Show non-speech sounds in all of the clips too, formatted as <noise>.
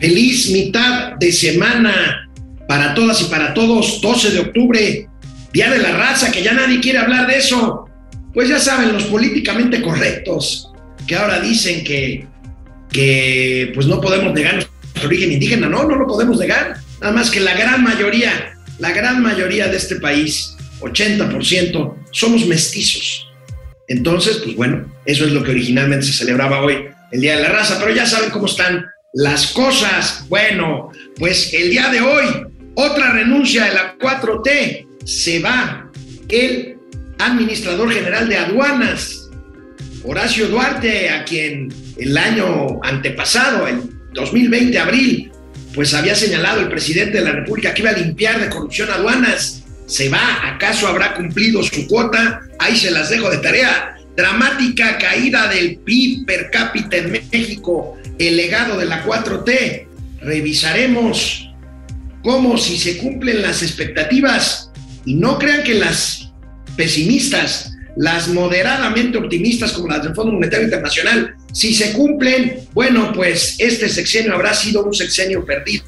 Feliz mitad de semana para todas y para todos. 12 de octubre, Día de la Raza, que ya nadie quiere hablar de eso. Pues ya saben, los políticamente correctos, que ahora dicen que, que pues no podemos negar nuestro origen indígena. No, no lo podemos negar. Nada más que la gran mayoría, la gran mayoría de este país, 80%, somos mestizos. Entonces, pues bueno, eso es lo que originalmente se celebraba hoy, el Día de la Raza, pero ya saben cómo están las cosas. Bueno, pues el día de hoy, otra renuncia de la 4T, se va el administrador general de aduanas, Horacio Duarte, a quien el año antepasado, el 2020, abril, pues había señalado el presidente de la República que iba a limpiar de corrupción aduanas. ¿Se va? ¿Acaso habrá cumplido su cuota? Ahí se las dejo de tarea. Dramática caída del PIB per cápita en México, el legado de la 4T. Revisaremos cómo si se cumplen las expectativas y no crean que las pesimistas, las moderadamente optimistas como las del Fondo Monetario Internacional, si se cumplen, bueno, pues este sexenio habrá sido un sexenio perdido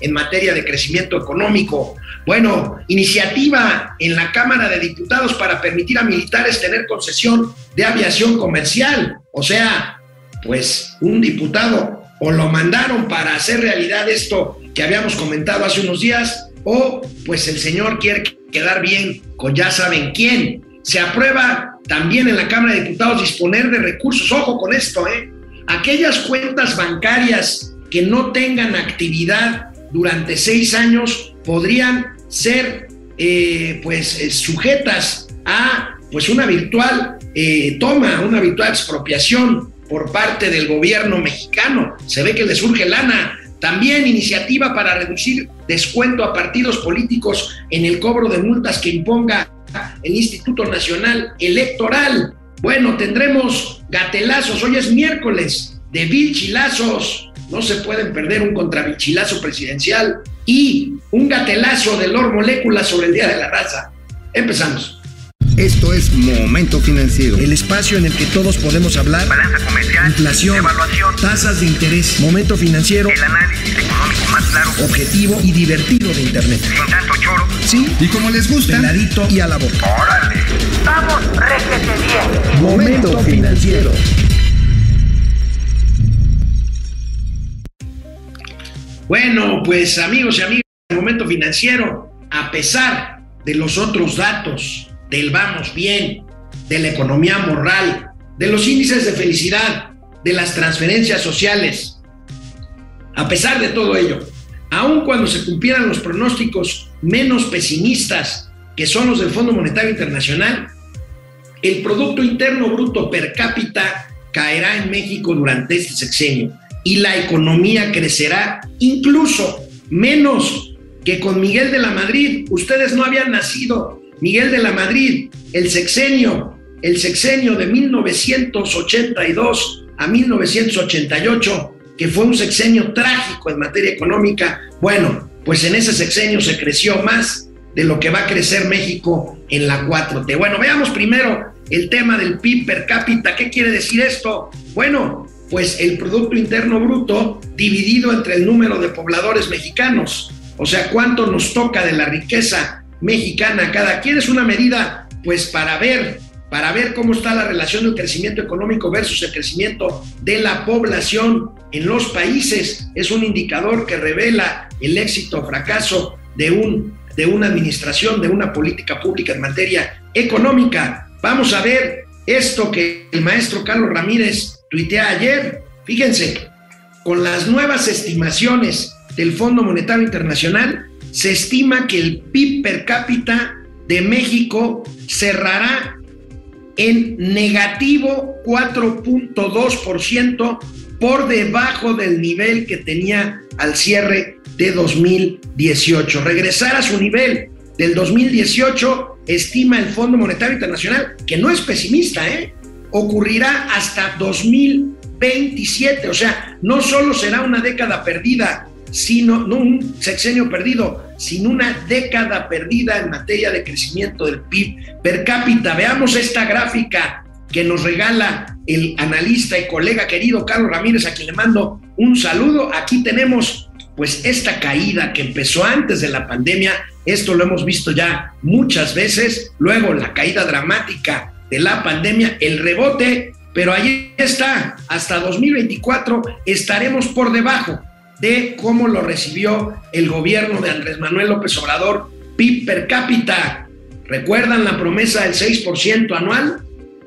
en materia de crecimiento económico. Bueno, iniciativa en la Cámara de Diputados para permitir a militares tener concesión de aviación comercial. O sea, pues un diputado o lo mandaron para hacer realidad esto que habíamos comentado hace unos días, o pues el señor quiere quedar bien con ya saben quién. Se aprueba también en la Cámara de Diputados disponer de recursos, ojo con esto, ¿eh? Aquellas cuentas bancarias que no tengan actividad durante seis años podrían ser eh, pues eh, sujetas a pues una virtual eh, toma, una virtual expropiación por parte del gobierno mexicano. Se ve que le surge lana. También iniciativa para reducir descuento a partidos políticos en el cobro de multas que imponga el Instituto Nacional Electoral. Bueno, tendremos gatelazos. Hoy es miércoles de vilchilazos no se pueden perder un contrabichilazo presidencial y un gatelazo de Lord Molécula sobre el Día de la Raza. Empezamos. Esto es Momento Financiero. El espacio en el que todos podemos hablar. Balanza comercial. Inflación. Evaluación. Tasas de interés. Momento Financiero. El análisis económico más claro. Objetivo y divertido de Internet. Sin tanto choro. Sí. Y como les gusta. Peladito y a la boca. Órale. Vamos, réjete bien. Momento Financiero. Bueno, pues amigos y amigas momento financiero, a pesar de los otros datos del vamos bien, de la economía moral, de los índices de felicidad, de las transferencias sociales, a pesar de todo ello, aun cuando se cumplieran los pronósticos menos pesimistas que son los del Fondo Monetario Internacional, el Producto Interno Bruto per cápita caerá en México durante este sexenio y la economía crecerá incluso menos que con Miguel de la Madrid. Ustedes no habían nacido. Miguel de la Madrid, el sexenio, el sexenio de 1982 a 1988, que fue un sexenio trágico en materia económica. Bueno, pues en ese sexenio se creció más de lo que va a crecer México en la 4T. Bueno, veamos primero el tema del PIB per cápita. ¿Qué quiere decir esto? Bueno, pues el Producto Interno Bruto dividido entre el número de pobladores mexicanos. O sea, cuánto nos toca de la riqueza mexicana cada quien es una medida, pues para ver, para ver cómo está la relación del crecimiento económico versus el crecimiento de la población en los países. Es un indicador que revela el éxito o fracaso de, un, de una administración, de una política pública en materia económica. Vamos a ver esto que el maestro Carlos Ramírez tuiteé ayer, fíjense, con las nuevas estimaciones del Fondo Monetario Internacional, se estima que el PIB per cápita de México cerrará en negativo 4.2% por debajo del nivel que tenía al cierre de 2018. Regresar a su nivel del 2018, estima el Fondo Monetario Internacional, que no es pesimista, ¿eh? ocurrirá hasta 2027. O sea, no solo será una década perdida, sino no un sexenio perdido, sino una década perdida en materia de crecimiento del PIB per cápita. Veamos esta gráfica que nos regala el analista y colega querido Carlos Ramírez, a quien le mando un saludo. Aquí tenemos pues esta caída que empezó antes de la pandemia, esto lo hemos visto ya muchas veces, luego la caída dramática de la pandemia, el rebote, pero ahí está, hasta 2024 estaremos por debajo de cómo lo recibió el gobierno de Andrés Manuel López Obrador, PIB per cápita. ¿Recuerdan la promesa del 6% anual?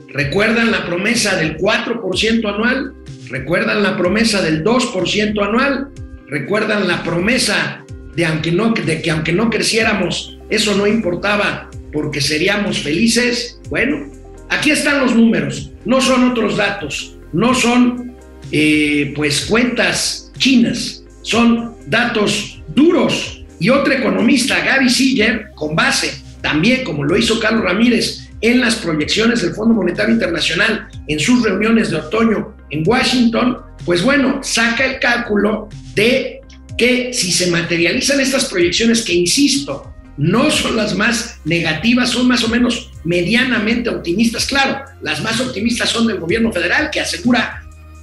¿Recuerdan la promesa del 4% anual? ¿Recuerdan la promesa del 2% anual? ¿Recuerdan la promesa de, aunque no, de que aunque no creciéramos, eso no importaba porque seríamos felices? Bueno, aquí están los números, no son otros datos, no son eh, pues cuentas chinas, son datos duros. Y otro economista, Gaby Siller, con base también, como lo hizo Carlos Ramírez, en las proyecciones del Fondo Monetario Internacional en sus reuniones de otoño en Washington, pues bueno, saca el cálculo de que si se materializan estas proyecciones, que insisto, no son las más negativas, son más o menos medianamente optimistas. Claro, las más optimistas son del gobierno federal, que asegura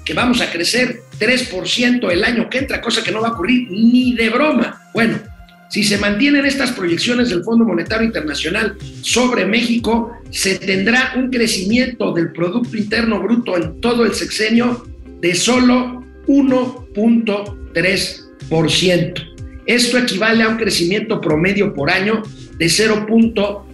que vamos a crecer 3% el año que entra, cosa que no va a ocurrir ni de broma. Bueno, si se mantienen estas proyecciones del Fondo Monetario Internacional sobre México, se tendrá un crecimiento del Producto Interno Bruto en todo el sexenio de solo 1.3%. Esto equivale a un crecimiento promedio por año de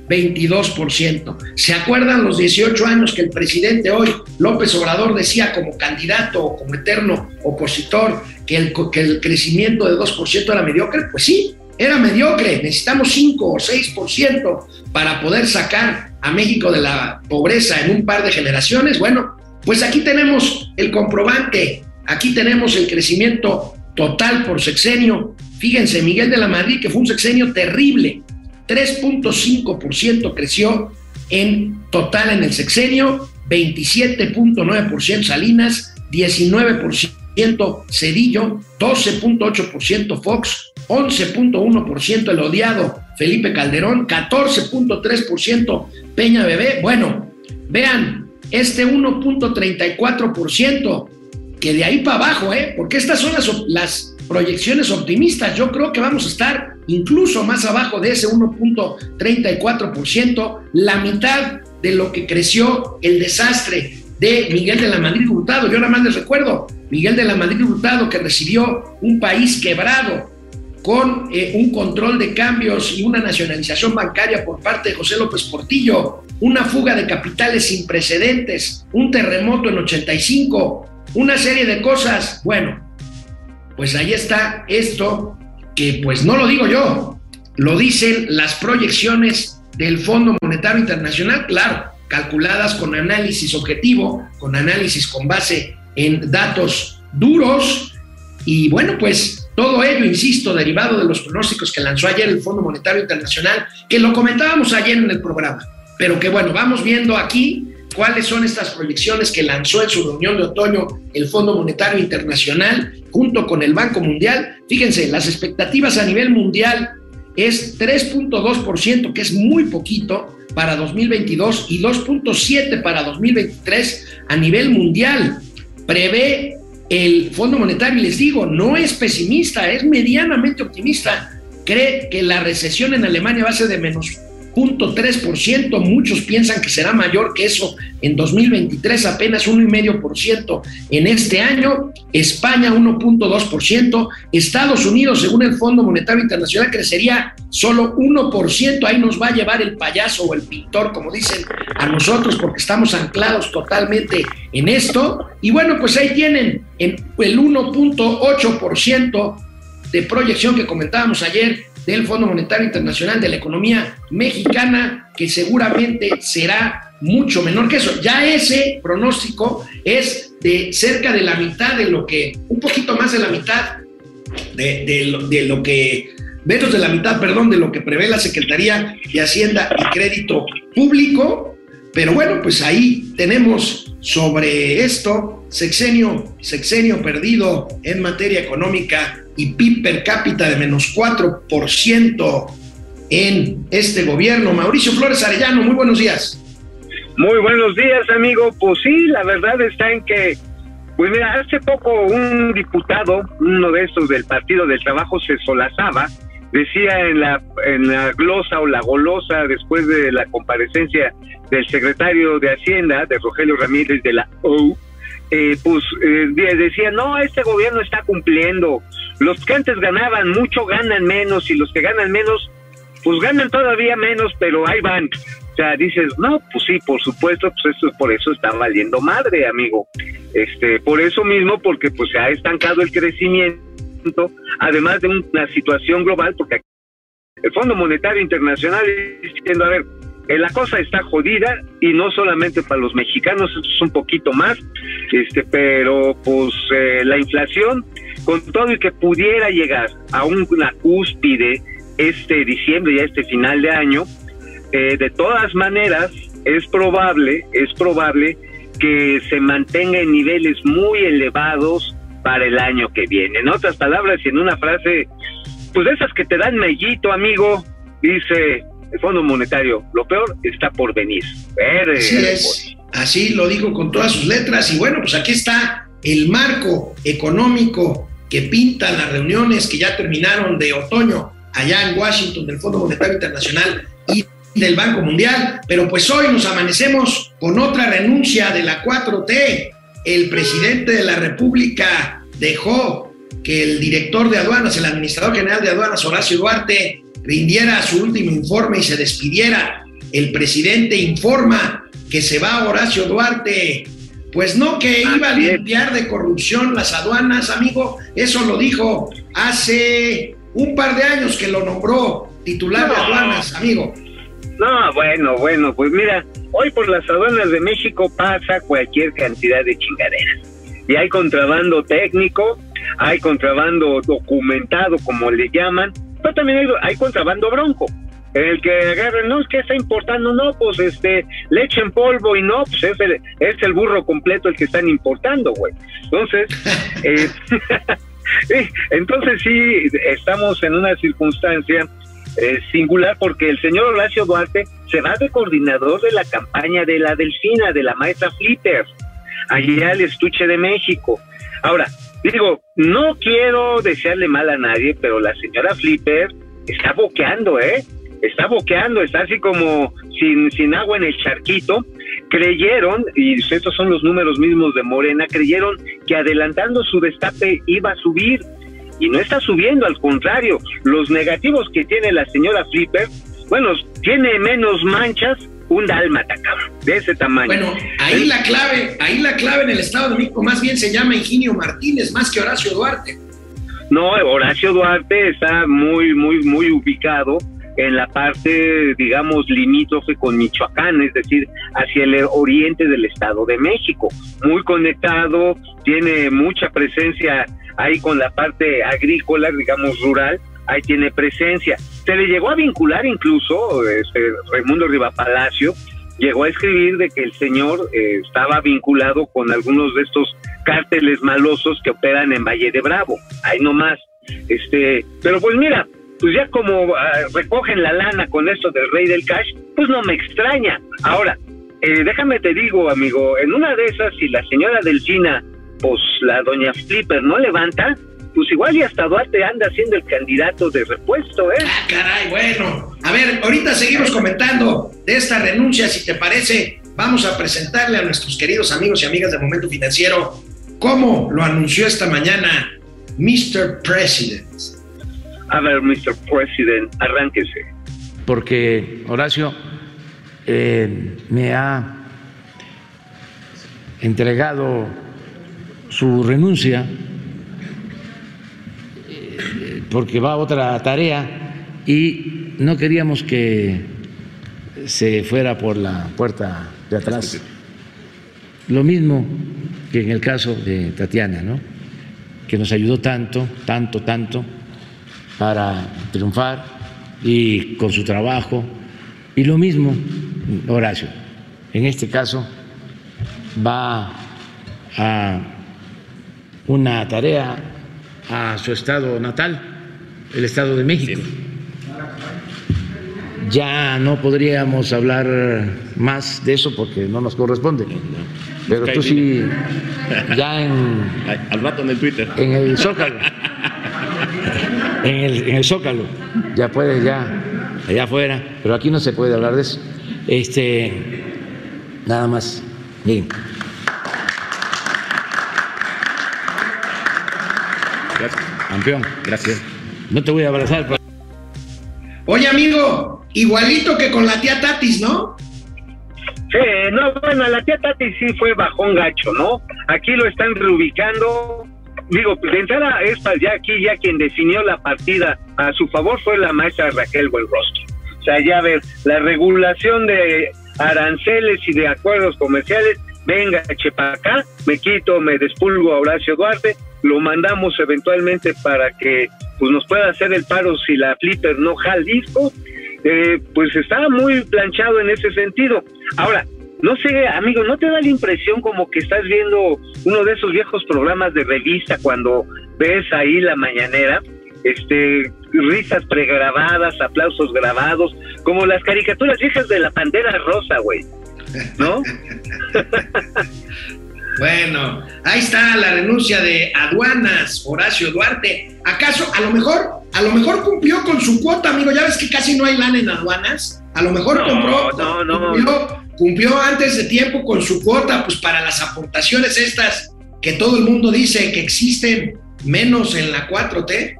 0.22%. ¿Se acuerdan los 18 años que el presidente hoy, López Obrador, decía como candidato o como eterno opositor que el, que el crecimiento de 2% era mediocre? Pues sí, era mediocre, necesitamos 5 o 6% para poder sacar a México de la pobreza en un par de generaciones. Bueno, pues aquí tenemos el comprobante, aquí tenemos el crecimiento total por sexenio. Fíjense, Miguel de la Madrid, que fue un sexenio terrible, 3.5% creció en total en el sexenio, 27.9% Salinas, 19% Cedillo, 12.8% Fox, 11.1% el odiado Felipe Calderón, 14.3% Peña Bebé. Bueno, vean, este 1.34%, que de ahí para abajo, ¿eh? porque estas son las, las proyecciones optimistas. Yo creo que vamos a estar incluso más abajo de ese 1.34%, la mitad de lo que creció el desastre de Miguel de la Madrid Hurtado. Yo nada más les recuerdo, Miguel de la Madrid Hurtado que recibió un país quebrado, con eh, un control de cambios y una nacionalización bancaria por parte de José López Portillo, una fuga de capitales sin precedentes, un terremoto en 85, una serie de cosas. Bueno, pues ahí está esto que pues no lo digo yo, lo dicen las proyecciones del Fondo Monetario Internacional, claro, calculadas con análisis objetivo, con análisis con base en datos duros. Y bueno, pues todo ello, insisto, derivado de los pronósticos que lanzó ayer el Fondo Monetario Internacional, que lo comentábamos ayer en el programa, pero que bueno, vamos viendo aquí cuáles son estas proyecciones que lanzó en su reunión de otoño el Fondo Monetario Internacional junto con el Banco Mundial. Fíjense, las expectativas a nivel mundial es 3.2%, que es muy poquito para 2022, y 2.7% para 2023 a nivel mundial. Prevé el Fondo Monetario, les digo, no es pesimista, es medianamente optimista. Cree que la recesión en Alemania va a ser de menos 0.3%, muchos piensan que será mayor que eso en 2023, apenas 1,5% en este año, España 1.2%, Estados Unidos, según el Fondo Monetario Internacional, crecería solo 1%, ahí nos va a llevar el payaso o el pintor, como dicen a nosotros, porque estamos anclados totalmente en esto, y bueno, pues ahí tienen el 1.8% de proyección que comentábamos ayer del Fondo Monetario Internacional de la economía mexicana, que seguramente será mucho menor que eso. Ya ese pronóstico es de cerca de la mitad de lo que, un poquito más de la mitad de, lo, lo que, menos de la mitad, perdón, de lo que prevé la Secretaría de Hacienda y Crédito Público. Pero bueno, pues ahí tenemos sobre esto sexenio, sexenio perdido en materia económica y PIB per cápita de menos 4% en este gobierno. Mauricio Flores Arellano, muy buenos días. Muy buenos días, amigo. Pues sí, la verdad está en que Pues mira, hace poco un diputado, uno de estos del Partido del Trabajo, se solazaba, decía en la, en la glosa o la golosa después de la comparecencia del secretario de Hacienda, de Rogelio Ramírez de la O, eh, pues eh, decía, no, este gobierno está cumpliendo, los que antes ganaban mucho ganan menos y los que ganan menos, pues ganan todavía menos, pero ahí van. O sea, dices, no, pues sí, por supuesto, pues por eso está valiendo madre, amigo. Este, por eso mismo, porque pues se ha estancado el crecimiento, además de una situación global, porque el Fondo Monetario Internacional diciendo, a ver, eh, la cosa está jodida y no solamente para los mexicanos, es un poquito más, este, pero pues eh, la inflación, con todo y que pudiera llegar a una cúspide este diciembre y a este final de año, eh, de todas maneras es probable, es probable que se mantenga en niveles muy elevados para el año que viene. En otras palabras, y en una frase, pues de esas que te dan mellito, amigo, dice el Fondo Monetario, lo peor está por venir. Así es, así lo digo con todas sus letras y bueno, pues aquí está el marco económico que pintan las reuniones que ya terminaron de otoño allá en Washington del Fondo Monetario Internacional y del Banco Mundial, pero pues hoy nos amanecemos con otra renuncia de la 4T. El presidente de la República dejó que el director de aduanas, el administrador general de aduanas, Horacio Duarte, rindiera su último informe y se despidiera. El presidente informa que se va Horacio Duarte. Pues no que iba a limpiar de corrupción las aduanas, amigo. Eso lo dijo hace un par de años que lo nombró titular de aduanas, amigo. No, bueno, bueno, pues mira, hoy por las aduanas de México pasa cualquier cantidad de chingaderas. Y hay contrabando técnico, hay contrabando documentado, como le llaman, pero también hay, contrabando bronco. El que agarren, no, es que está importando, no, pues este, leche en polvo y no, pues es el, es el burro completo el que están importando, güey. Entonces, <laughs> eh, <laughs> entonces sí, estamos en una circunstancia eh, singular porque el señor Horacio Duarte se va de coordinador de la campaña de la Delfina, de la maestra Flipper, allá al estuche de México. Ahora, digo, no quiero desearle mal a nadie, pero la señora Flipper está boqueando, ¿eh? Está boqueando, está así como sin, sin agua en el charquito. Creyeron, y estos son los números mismos de Morena, creyeron que adelantando su destape iba a subir y no está subiendo, al contrario, los negativos que tiene la señora Flipper, bueno, tiene menos manchas un dálmata, cabrón, de ese tamaño. Bueno, ahí la clave, ahí la clave en el Estado de México más bien se llama Ingenio Martínez, más que Horacio Duarte. No, Horacio Duarte está muy, muy, muy ubicado en la parte, digamos, limítrofe con Michoacán, es decir, hacia el oriente del Estado de México. Muy conectado, tiene mucha presencia ahí con la parte agrícola, digamos, rural, ahí tiene presencia. Se le llegó a vincular incluso, este, Raimundo Palacio, llegó a escribir de que el señor eh, estaba vinculado con algunos de estos cárteles malosos que operan en Valle de Bravo, ahí nomás. Este, pero pues mira, pues ya como ah, recogen la lana con esto del rey del cash, pues no me extraña. Ahora, eh, déjame te digo, amigo, en una de esas, si la señora Delfina pues la doña Flipper no levanta, pues igual y hasta Duarte anda siendo el candidato de repuesto, ¿eh? Ah, caray, bueno. A ver, ahorita seguimos comentando de esta renuncia, si te parece, vamos a presentarle a nuestros queridos amigos y amigas de Momento Financiero cómo lo anunció esta mañana Mr. President. A ver, Mr. President, arránquese. Porque Horacio eh, me ha entregado su renuncia eh, porque va a otra tarea y no queríamos que se fuera por la puerta de atrás. Lo mismo que en el caso de Tatiana, ¿no? que nos ayudó tanto, tanto, tanto para triunfar y con su trabajo. Y lo mismo, Horacio, en este caso va a una tarea a su estado natal, el Estado de México. Ya no podríamos hablar más de eso porque no nos corresponde. Pero tú sí, ya en, Al rato en el Twitter. en el Zócalo, en el, en el Zócalo, ya puedes, ya, allá afuera, pero aquí no se puede hablar de eso. Este, nada más, miren. Gracias. Campeón, Gracias. no te voy a abrazar. pero- Oye, amigo, igualito que con la tía Tatis, ¿no? Sí, no, bueno, la tía Tati sí fue bajón gacho, ¿no? Aquí lo están reubicando. Digo, de entrada, esta ya aquí, ya quien definió la partida a su favor fue la maestra Raquel Buenrostro. O sea, ya ver, la regulación de aranceles y de acuerdos comerciales, venga, chepa acá, me quito, me despulgo a Horacio Duarte, lo mandamos eventualmente para que pues nos pueda hacer el paro si la flipper no disco, eh, pues está muy planchado en ese sentido. Ahora, no sé, amigo, ¿no te da la impresión como que estás viendo uno de esos viejos programas de revista cuando ves ahí la mañanera? Este, risas pregrabadas, aplausos grabados, como las caricaturas viejas de la Pantera Rosa, güey. ¿No? <laughs> Bueno, ahí está la renuncia de aduanas, Horacio Duarte. ¿Acaso, a lo mejor, a lo mejor cumplió con su cuota, amigo? Ya ves que casi no hay lana en aduanas. A lo mejor No, compró, no, no. Cumplió, cumplió antes de tiempo con su cuota, pues para las aportaciones estas que todo el mundo dice que existen, menos en la 4T.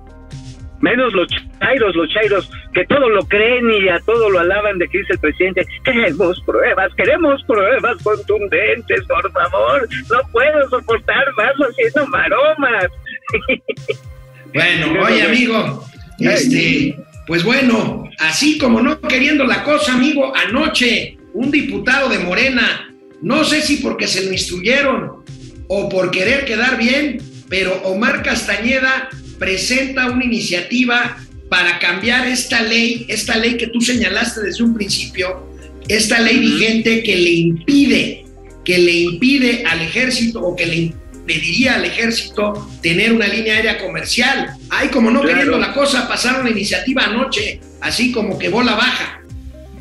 Menos los chairos, los chairos, que todo lo creen y a todo lo alaban de que dice el presidente, queremos pruebas, queremos pruebas contundentes, por favor, no puedo soportar más haciendo maromas. <laughs> Bueno, oye, amigo, este, pues bueno, así como no queriendo la cosa, amigo, anoche un diputado de Morena, no sé si porque se lo instruyeron o por querer quedar bien, pero Omar Castañeda presenta una iniciativa para cambiar esta ley, esta ley que tú señalaste desde un principio, esta ley vigente que le impide, que le impide al ejército o que le impediría al ejército tener una línea aérea comercial. Ay, como no Claro. queriendo la cosa, pasaron la iniciativa anoche, así como que bola baja.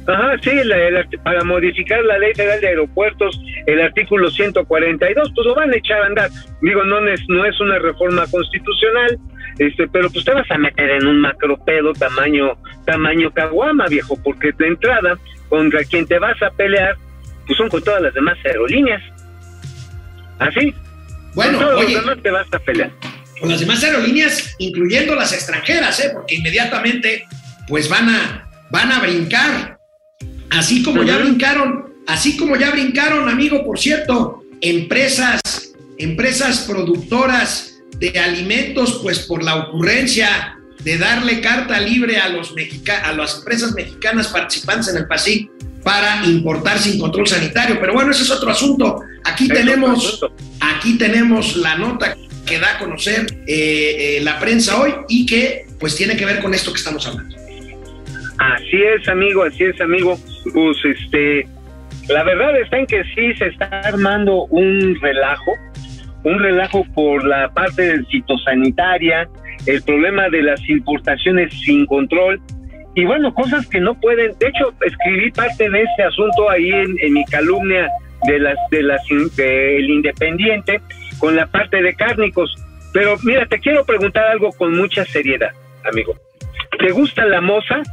Ajá, sí, la- para modificar la ley federal de aeropuertos, el artículo 142, pues lo van a echar a andar. Digo, no es, no es una reforma constitucional, este, pero pues te vas a meter en un macropedo tamaño, tamaño caguama, viejo, porque de entrada, contra quien te vas a pelear, pues son con todas las demás aerolíneas. Así, Bueno, con todos oye, los demás te vas a pelear. con las demás aerolíneas, incluyendo las extranjeras, ¿eh? porque inmediatamente pues van a, van a brincar. Así como ya brincaron, así como ya brincaron, amigo, por cierto, empresas, empresas productoras de alimentos, pues por la ocurrencia de darle carta libre a, los mexica a las empresas mexicanas participantes en el PASIC para importar sin control sanitario. Pero bueno, ese es otro asunto. Aquí Es tenemos asunto. Aquí tenemos la nota que da a conocer eh, eh, la prensa hoy y que pues tiene que ver con esto que estamos hablando. Así es, amigo, así es, amigo. Pues este, la verdad está en que sí se está armando un relajo, un relajo por la parte fitosanitaria, el problema de las importaciones sin control y bueno, cosas que no pueden. De hecho, escribí parte de este asunto ahí en, mi calumnia de las de las del Independiente con la parte de cárnicos. Pero mira, te quiero preguntar algo con mucha seriedad, amigo. ¿Te gusta la moza? <laughs>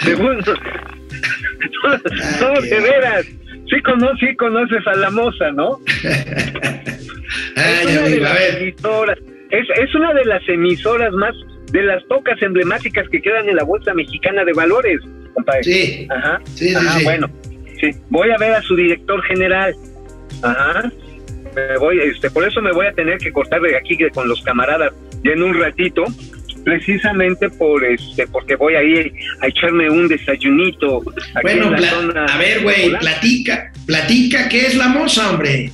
Segundo. <laughs> no, de veras. Sí, cono- sí conoces a la moza, ¿no? <laughs> Ay, es, una de a las ver. emisoras, es, es una de las emisoras más, de las pocas emblemáticas que quedan en la Bolsa Mexicana de Valores, compadre. Sí, Ajá. sí, sí, Ajá, sí. bueno. Sí, voy a ver a su director general. Ajá. Me voy, este, por eso me voy a tener que cortar de aquí con los camaradas ya en un ratito, precisamente por este, porque voy a ir a echarme un desayunito aquí Bueno, en la pla- zona. a ver, güey, platica, platica, ¿qué es la moza, hombre?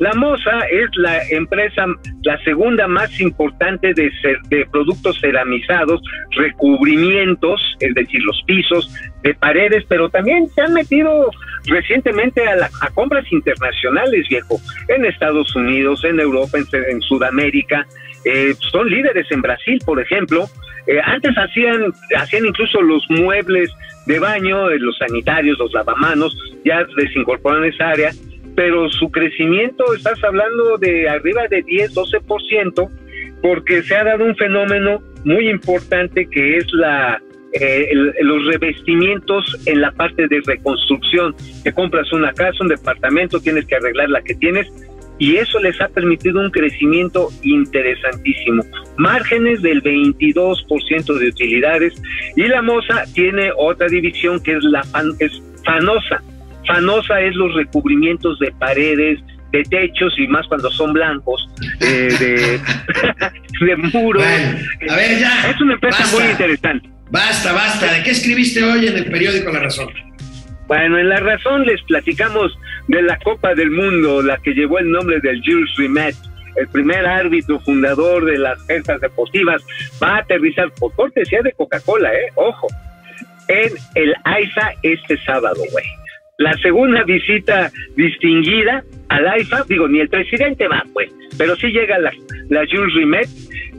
La Moza es la empresa, la segunda más importante de, cer- de productos ceramizados, recubrimientos, es decir, los pisos de paredes, pero también se han metido recientemente a, la- a compras internacionales, viejo, en Estados Unidos, en Europa, en, en Sudamérica. Eh, son líderes en Brasil, por ejemplo. Eh, antes hacían, hacían incluso los muebles de baño, eh, los sanitarios, los lavamanos, ya desincorporan esa área, pero su crecimiento, estás hablando de arriba de 10, 12%, porque se ha dado un fenómeno muy importante que es la eh, el- los revestimientos en la parte de reconstrucción. Te compras una casa, un departamento, tienes que arreglar la que tienes y eso les ha permitido un crecimiento interesantísimo. Márgenes del 22% de utilidades y la MOSA tiene otra división que es la fan- es fanosa. Fanosa es los recubrimientos de paredes, de techos y más cuando son blancos, eh, de, <laughs> de muros. Bueno, a ver, ya. Es una empresa basta, muy interesante. Basta, basta. ¿De qué escribiste hoy en el periódico La Razón? Bueno, en La Razón les platicamos de la Copa del Mundo, la que llevó el nombre del Jules Rimet, el primer árbitro fundador de las fiestas deportivas, va a aterrizar por cortesía de Coca-Cola, ¿eh? Ojo, en el AIFA este sábado, güey. La segunda visita distinguida al AIFA, digo, ni el presidente va, pues, pero sí llega la, la Jules Rimet.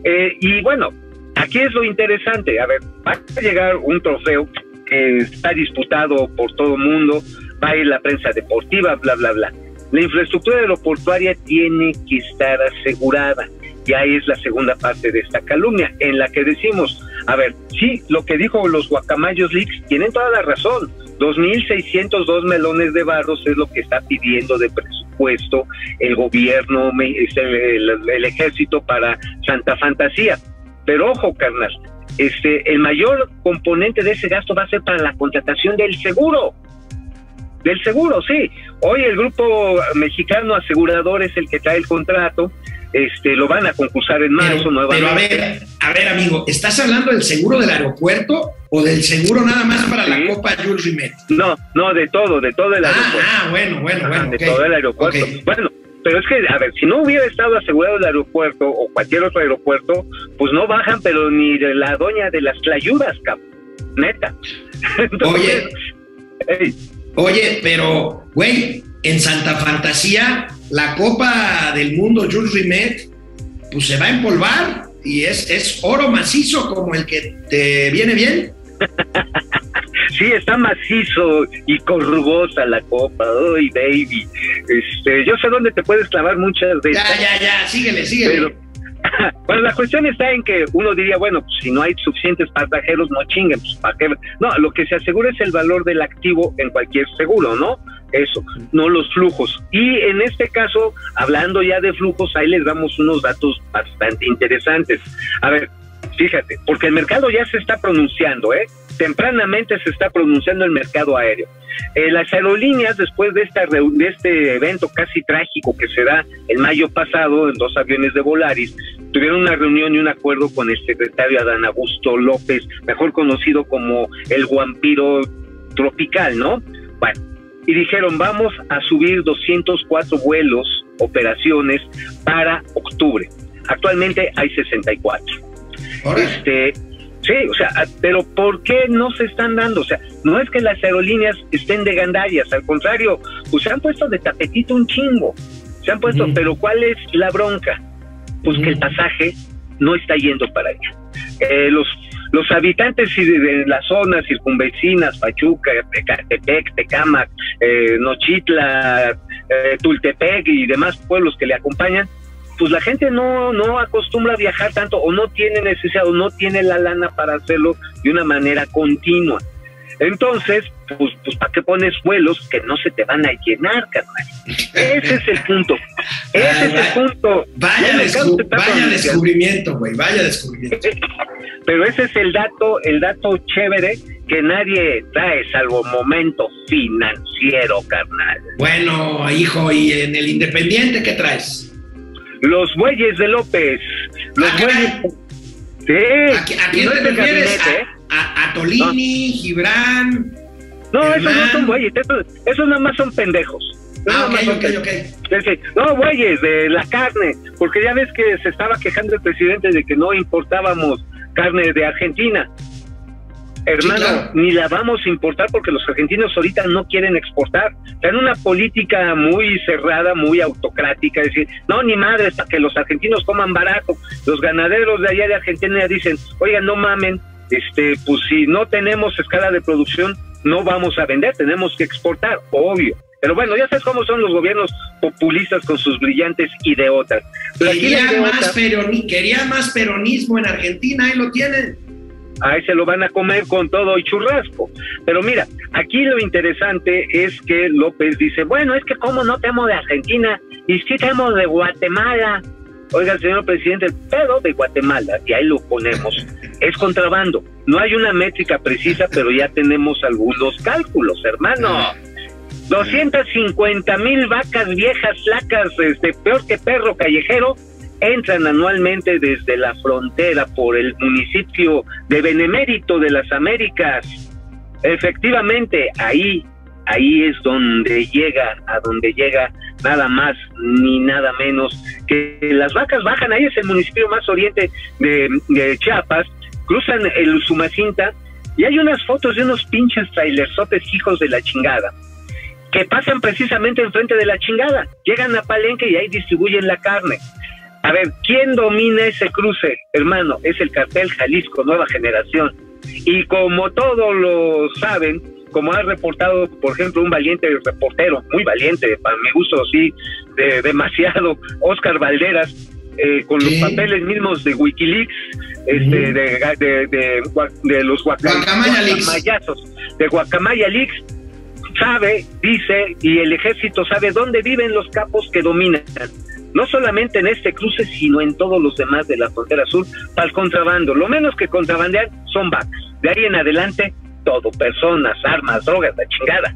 eh, y bueno, aquí es lo interesante, a ver, va a llegar un trofeo que está disputado por todo el mundo, va a ir la prensa deportiva, bla, bla, bla. La infraestructura aeroportuaria tiene que estar asegurada. Y ahí es la segunda parte de esta calumnia, en la que decimos, a ver, sí, lo que dijo los guacamayos leaks tienen toda la razón. 2.602 melones de barros es lo que está pidiendo de presupuesto el gobierno, el, el- el ejército para Santa Fantasía. Pero ojo, carnal, este, el mayor componente de ese gasto va a ser para la contratación del seguro. Del seguro, sí. Hoy el grupo mexicano asegurador es el que trae el contrato. Este, lo van a concursar en marzo Pero, pero a nuevamente. ver, a ver, amigo, ¿estás hablando del seguro del aeropuerto o del seguro nada más para Sí. la Copa Jules Rimet? No, no, de todo, de todo el Ah, aeropuerto. ah, bueno, bueno, bueno. de todo el aeropuerto. Bueno, pero es que, a ver, si no hubiera estado asegurado el aeropuerto o cualquier otro aeropuerto, pues no bajan, pero ni de la doña de las tlayudas, cabrón. Neta. <laughs> Entonces, ey, Oye, pero, güey, en Santa Fantasía, la Copa del Mundo Jules Rimet, pues se va a empolvar y es, es oro macizo como el que te viene bien. <laughs> sí, está macizo y corrugosa la copa. Uy, baby. Este, yo sé dónde te puedes clavar muchas de Ya, ya, ya, síguele, síguele. Pero, <laughs> bueno, la cuestión está en que uno diría, bueno, pues si no hay suficientes pasajeros, no chinguen, pues ¿para qué? No, lo que se asegura es el valor del activo en cualquier seguro, ¿no? Eso, no los flujos. Y en este caso, hablando ya de flujos, ahí les damos unos datos bastante interesantes. A ver, fíjate, porque el mercado ya se está pronunciando, ¿eh? Tempranamente se está pronunciando el mercado aéreo. Eh, las aerolíneas, después de, esta reu- de este evento casi trágico que se da en mayo pasado en dos aviones de Volaris, tuvieron una reunión y un acuerdo con el secretario Adán Augusto López, mejor conocido como el vampiro tropical, ¿no? Bueno, y dijeron, vamos a subir 204 vuelos, operaciones para octubre. Actualmente hay 64. Ahora, Este, sí, o sea, ah, pero ¿por qué no se están dando? O sea, no es que las aerolíneas estén de gandallas, al contrario, pues se han puesto de tapetito un chingo. Se han puesto, pero ¿cuál es la bronca? Pues que el pasaje no está yendo para allá. Eh, los los habitantes de, las zonas circunvecinas, Pachuca, Ecatepec, Tecámac, eh, Nochitla, eh, Tultepec y demás pueblos que le acompañan, pues la gente no, no acostumbra a viajar tanto o no tiene necesidad o no tiene la lana para hacerlo de una manera continua. Entonces, pues, pues ¿para qué pones vuelos que no se te van a llenar, carnal? Ese es el punto. <laughs> Ese Ah, es el punto. vaya, descu- vaya descubrimiento, güey, vaya descubrimiento. Pero ese es el dato, el dato chévere que nadie trae, salvo momento financiero, carnal. Bueno, hijo, ¿y en el Independiente qué traes? Los bueyes de López. Los Ah, bueyes. caray. Sí. ¿A, qui- a quién no te es el refieres? gabinete, ¿eh? ¿A, a- a Tolini, Gibran? No, esos no son bueyes, esos, esos nada más son pendejos. Ah, son no, güeyes, de la carne, porque ya ves que se estaba quejando el presidente de que no importábamos carne de Argentina. Hermano, claro. ni la vamos a importar porque los argentinos ahorita no quieren exportar. Están en una política muy cerrada, muy autocrática, es decir, no, ni madres, para que los argentinos coman barato. Los ganaderos de allá de Argentina dicen, oigan, no mamen, este, pues si no tenemos escala de producción, no vamos a vender, tenemos que exportar, obvio. Pero bueno, ya sabes cómo son los gobiernos populistas con sus brillantes ideotas. Pero Quería ideota- más, peroni- quería más peronismo en Argentina, ahí lo tienen. Ahí se lo van a comer con todo y churrasco. Pero mira, aquí lo interesante es que López dice, bueno, es que como no temo de Argentina y sí temo de Guatemala. Oiga, señor presidente, el pedo de Guatemala, y ahí lo ponemos, <laughs> es contrabando. No hay una métrica precisa, pero ya tenemos algunos cálculos, hermano. <laughs> 250 mil vacas viejas, flacas, este, peor que perro callejero, entran anualmente desde la frontera por el municipio de Benemérito de las Américas. Efectivamente, ahí, ahí es donde llega, a donde llega nada más ni nada menos que las vacas bajan, ahí es el municipio más oriente de, de Chiapas, cruzan el Sumacinta y hay unas fotos de unos pinches trailersotes hijos de la chingada que pasan precisamente enfrente de la chingada. Llegan a Palenque y ahí distribuyen la carne. A ver, ¿quién domina ese cruce, hermano? Es el cartel Jalisco Nueva Generación. Y como todos lo saben, como ha reportado, por ejemplo, un valiente reportero, muy valiente, para mi gusto, sí, de- demasiado, Oscar Valderas, eh, con los papeles mismos de Wikileaks, este, de, de, de, de los guaca- Guacamaya guacamayazos, de Guacamaya Leaks, sabe, dice, y el ejército sabe dónde viven los capos que dominan, no solamente en este cruce, sino en todos los demás de la frontera sur, para el contrabando. Lo menos que contrabandean son vacas. De ahí en adelante, todo, personas, armas, drogas, la chingada.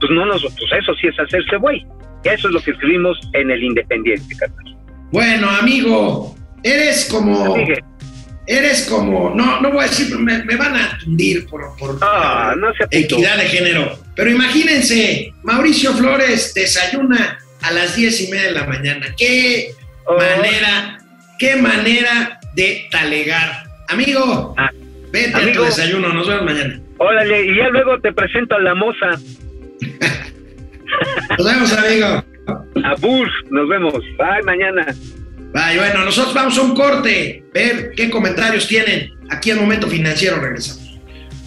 Pues no nos, pues eso sí es hacerse güey. Eso es lo que escribimos en el Independiente, carnal. Bueno, amigo, eres como. Eres como. No, no voy a decir, me, me van a tundir por, por Ah, no equidad de género. Pero imagínense, Mauricio Flores desayuna a las diez y media de la mañana. ¿Qué Oh. manera, qué manera de talegar? Amigo, Ah, vete a tu amigo. desayuno, nos vemos mañana. Órale, y ya luego te presento a la moza, <laughs> Nos vemos, amigo. a Bur. Nos vemos. Bye, mañana. Bye, bueno, nosotros vamos a un corte, ver qué comentarios tienen aquí en Momento Financiero, regresamos.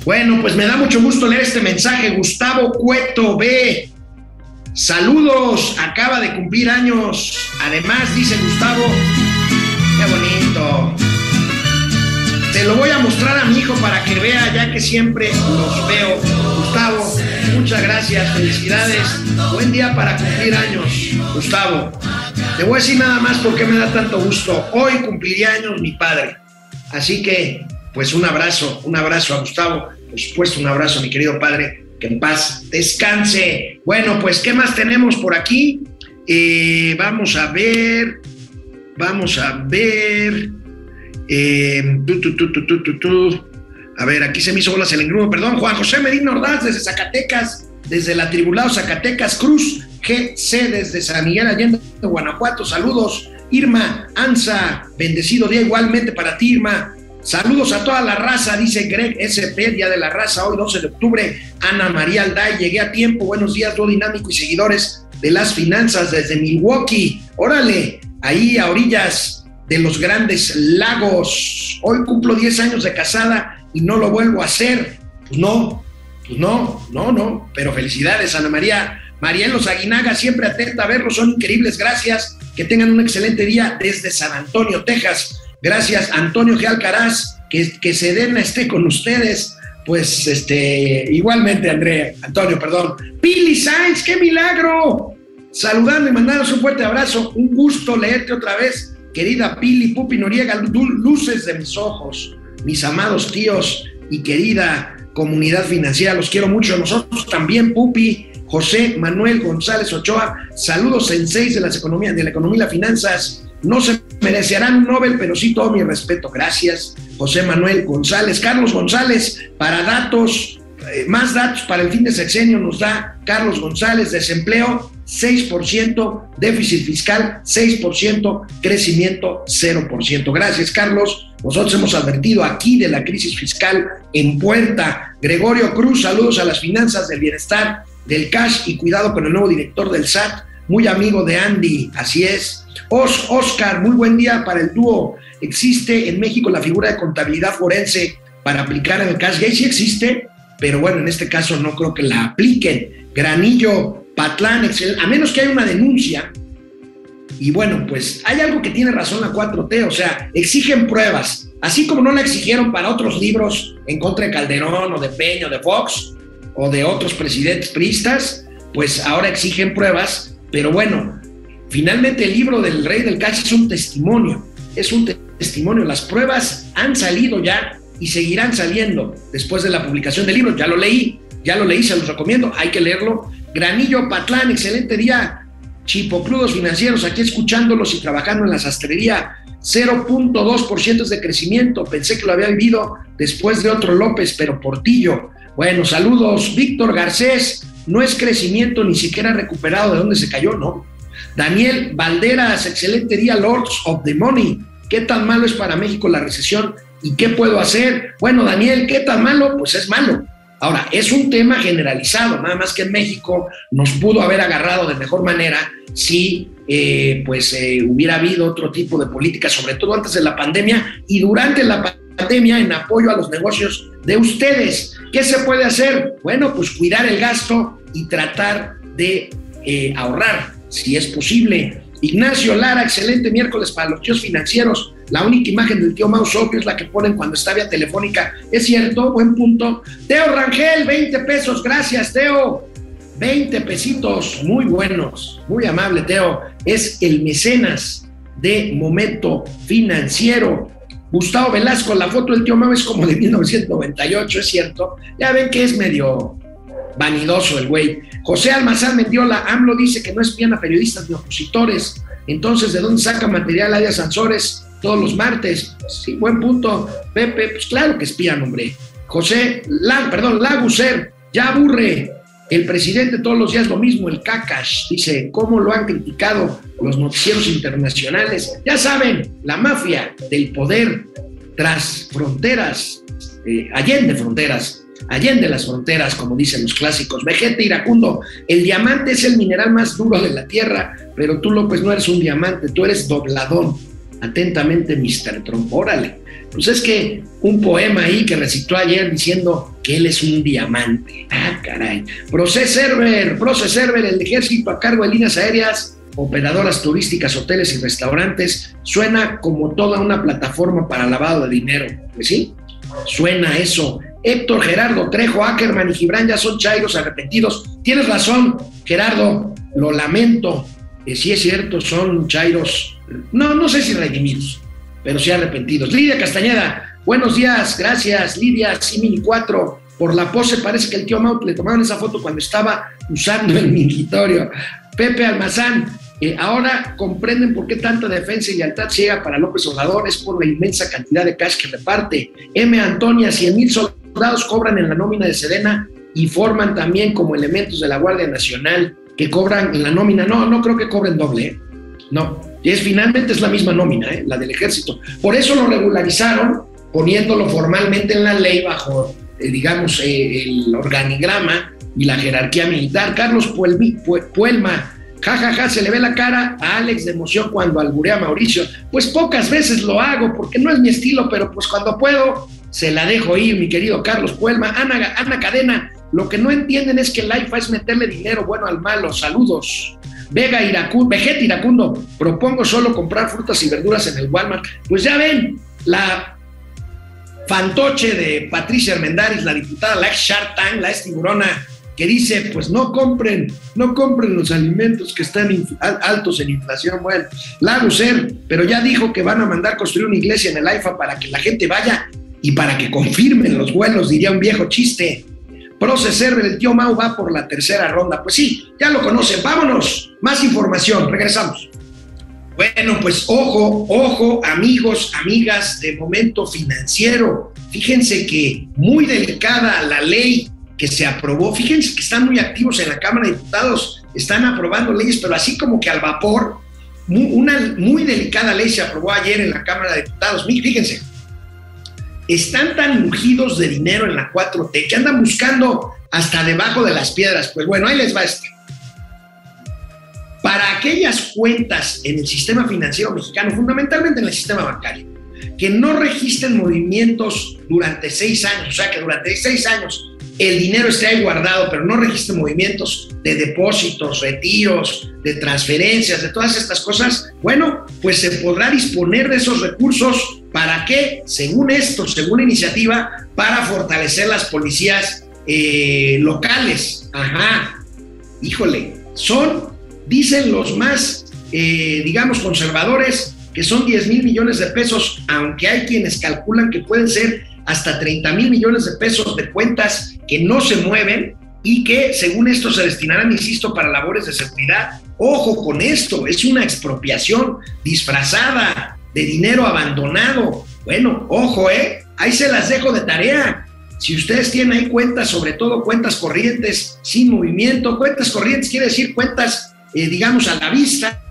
Bueno, pues me da mucho gusto leer este mensaje. Gustavo Cueto B. Saludos, acaba de cumplir años. Además, dice Gustavo, qué bonito. Te lo voy a mostrar a mi hijo para que vea, ya que siempre los veo. Gustavo, muchas gracias, felicidades. Buen día para cumplir años, Gustavo. Te voy a decir nada más por qué me da tanto gusto. Hoy cumpliría años mi padre. Así que, pues un abrazo, un abrazo a Gustavo. Por supuesto, un abrazo a mi querido padre. En paz descanse. Bueno, pues, ¿qué más tenemos por aquí? Eh, vamos a ver. Vamos a ver. Tu. A ver, aquí se me hizo bolas el engrudo. Perdón, Juan José Medina Ordaz desde Zacatecas, desde el atribulado Zacatecas Cruz, GC desde San Miguel Allende, Guanajuato. Saludos, Irma, Ansa, bendecido día igualmente para ti, Irma. Saludos a toda la raza, dice Greg SP, Día de la Raza, hoy 12 de octubre. Ana María Alday, llegué a tiempo. Buenos días, todo dinámico y seguidores de las finanzas desde Milwaukee. Órale, ahí a orillas de los grandes lagos. Hoy cumplo 10 años de casada y no lo vuelvo a hacer. Pues no, pues no, no, no. Pero felicidades, Ana María. Marielos Aguinaga, siempre atenta a verlos, son increíbles. Gracias. Que tengan un excelente día desde San Antonio, Texas. Gracias, Antonio G. Alcaraz. Que, que Sedena esté con ustedes. Pues este, igualmente, Andrea, Antonio, perdón. Pili Sainz, qué milagro. Saludando y mandándonos un fuerte abrazo. Un gusto leerte otra vez querida Pili Pupi Noriega, lu- luces de mis ojos, mis amados tíos y querida comunidad financiera, los quiero mucho, nosotros también, Pupi, José Manuel González Ochoa, saludos en seis de las economías, de la economía y las finanzas, no se merecerán un Nobel, pero sí todo mi respeto, gracias, José Manuel González, Carlos González, para datos, eh, más datos para el fin de sexenio nos da Carlos González, desempleo 6%, déficit fiscal 6%, crecimiento 0%. Gracias, Carlos. Nosotros hemos advertido aquí de la crisis fiscal en puerta. Gregorio Cruz, saludos a las finanzas del bienestar, del cash y cuidado con el nuevo director del SAT, muy amigo de Andy, así es. Os, Oscar, muy buen día para el dúo. Existe en México la figura de contabilidad forense para aplicar en el cash gay, sí existe, pero bueno, en este caso no creo que la apliquen. Granillo, Patlán, excelente, a menos que haya una denuncia. Y bueno, pues hay algo que tiene razón la 4T, o sea, exigen pruebas, así como no la exigieron para otros libros en contra de Calderón o de Peña de Fox o de otros presidentes priistas, pues ahora exigen pruebas, pero bueno, finalmente el libro del rey del cash es un testimonio, es un testimonio, las pruebas han salido ya y seguirán saliendo después de la publicación del libro, ya lo leí, ya lo leí, se los recomiendo, hay que leerlo. Granillo Patlán, excelente día. Chipocludos financieros, aquí escuchándolos y trabajando en la sastrería. 0.2% de crecimiento. Pensé que lo había vivido después de otro López, pero Portillo. Bueno, saludos. Víctor Garcés, no es crecimiento ni siquiera recuperado de donde se cayó, ¿no? Daniel Valderas, excelente día, Lords of the Money. ¿Qué tan malo es para México la recesión? ¿Y qué puedo hacer? Bueno, Daniel, ¿qué tan malo? Pues es malo. Ahora, es un tema generalizado, nada más que en México nos pudo haber agarrado de mejor manera si eh, pues eh, hubiera habido otro tipo de política, sobre todo antes de la pandemia y durante la pandemia en apoyo a los negocios de ustedes. ¿Qué se puede hacer? Bueno, pues cuidar el gasto y tratar de eh, ahorrar, si es posible. Ignacio Lara, excelente miércoles para los tíos financieros. La única imagen del tío Mau Soccer es la que ponen cuando está vía telefónica. Es cierto, buen punto. Teo Rangel, 20 pesos. Gracias, Teo. 20 pesitos, muy buenos, muy amable, Teo. Es el mecenas de momento financiero. Gustavo Velasco, la foto del tío Mau es como de 1998, es cierto. Ya ven que es medio vanidoso el güey. José Almazán Mendiola, AMLO dice que no espían a periodistas ni opositores. Entonces, ¿de dónde saca material Adia Sansores todos los martes? Sí, buen punto. Pepe, pues claro que espían, hombre. José, la, perdón, Laguser, ya aburre. El presidente todos los días lo mismo, el Cacash, dice, ¿cómo lo han criticado los noticieros internacionales? Ya saben, la mafia del poder tras fronteras, eh, allende fronteras, allende las fronteras, como dicen los clásicos. Vegete iracundo, el diamante es el mineral más duro de la tierra, pero tú, López, no eres un diamante, tú eres dobladón. Atentamente, Mr. Trump. Órale. Pues es que un poema ahí que recitó ayer diciendo que él es un diamante. Ah, caray. Process Server, Process Server, el ejército a cargo de líneas aéreas, operadoras turísticas, hoteles y restaurantes, suena como toda una plataforma para lavado de dinero. Pues sí, suena eso. Héctor, Gerardo, Trejo, Ackerman y Gibran ya son chairos arrepentidos. Tienes razón, Gerardo, lo lamento. Eh, sí es cierto, son chairos, no, no sé si redimidos, pero sí arrepentidos. Lidia Castañeda, buenos días, gracias, Lidia, Simini 4. Por la pose parece que el tío Maut le tomaron esa foto cuando estaba usando el mingitorio. Pepe Almazán, eh, ahora comprenden por qué tanta defensa y lealtad ciega para López Obrador es por la inmensa cantidad de cash que reparte. M. Antonia, 100 mil cobran en la nómina de Sedena y forman también como elementos de la Guardia Nacional que cobran en la nómina. No, no creo que cobren doble. ¿eh? No, es finalmente es la misma nómina, ¿eh? la del ejército. Por eso lo regularizaron poniéndolo formalmente en la ley bajo, eh, digamos, eh, el organigrama y la jerarquía militar. Carlos Puelma, jajaja, ja, ja, se le ve la cara a Alex de emoción cuando alburea a Mauricio. Pues pocas veces lo hago porque no es mi estilo, pero pues cuando puedo se la dejo ir, mi querido Carlos Puelma. Ana, Ana Cadena, lo que no entienden es que el IFA es meterle dinero bueno al malo. Saludos. Vega Iracundo, Vegeta Iracundo, propongo solo comprar frutas y verduras en el Walmart. Pues ya ven, la fantoche de Patricia Armendáriz, la diputada, la ex Shark la ex tiburona, que dice, pues no compren, no compren los alimentos que están altos en inflación. Bueno, la Lucer, pero ya dijo que van a mandar construir una iglesia en el IFA para que la gente vaya y para que confirmen los vuelos, diría un viejo chiste. Proceser el tío Mau va por la tercera ronda. Pues sí, ya lo conocen. Vámonos. Más información. Regresamos. Bueno, pues ojo, ojo, amigos, amigas de momento financiero. Fíjense que muy delicada la ley que se aprobó. Fíjense que están muy activos en la Cámara de Diputados. Están aprobando leyes, pero así como que al vapor. Una muy delicada ley se aprobó ayer en la Cámara de Diputados. Fíjense, están tan ungidos de dinero en la 4T que andan buscando hasta debajo de las piedras. Pues bueno, ahí les va este. Para aquellas cuentas en el sistema financiero mexicano, fundamentalmente en el sistema bancario, que no registren movimientos durante seis años, o sea, que durante seis años el dinero esté ahí guardado, pero no registren movimientos de depósitos, retiros, de transferencias, de todas estas cosas, bueno, pues se podrá disponer de esos recursos para qué, según esto, según la iniciativa, para fortalecer las policías eh, locales. Ajá, híjole, son, dicen los más, eh, digamos, conservadores, que son 10 mil millones de pesos, aunque hay quienes calculan que pueden ser hasta 30 mil millones de pesos de cuentas que no se mueven y que según esto se destinarán, insisto, para labores de seguridad. Ojo con esto, es una expropiación disfrazada de dinero abandonado. Bueno, ojo, ¿eh? Ahí se las dejo de tarea. Si ustedes tienen ahí cuentas, sobre todo cuentas corrientes sin movimiento, cuentas corrientes quiere decir cuentas, eh, digamos, a la vista,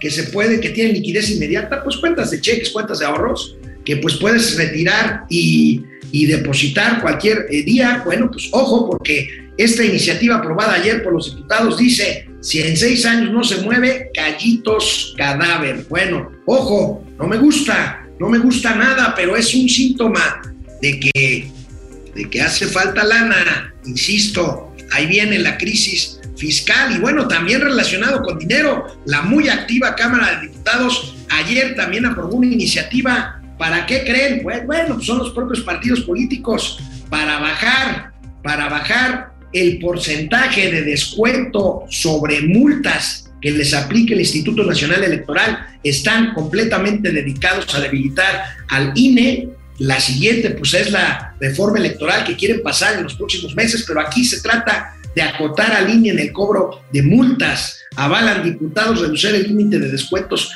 que se puede, que tienen liquidez inmediata, pues cuentas de cheques, cuentas de ahorros, que pues puedes retirar y, depositar cualquier eh, día. Bueno, pues ojo, porque esta iniciativa aprobada ayer por los diputados dice, si en seis años no se mueve, callitos cadáver. Bueno, ojo, no me gusta, no me gusta nada, pero es un síntoma de que, de que hace falta lana, insisto, ahí viene la crisis fiscal y bueno, también relacionado con dinero, la muy activa Cámara de Diputados ayer también aprobó una iniciativa. ¿Para qué creen? Pues bueno, son los propios partidos políticos para bajar, para bajar el porcentaje de descuento sobre multas que les aplique el Instituto Nacional Electoral. Están completamente dedicados a debilitar al INE. La siguiente, pues, es la reforma electoral que quieren pasar en los próximos meses, pero aquí se trata de acotar a línea en el cobro de multas. Avalan diputados reducir el límite de descuentos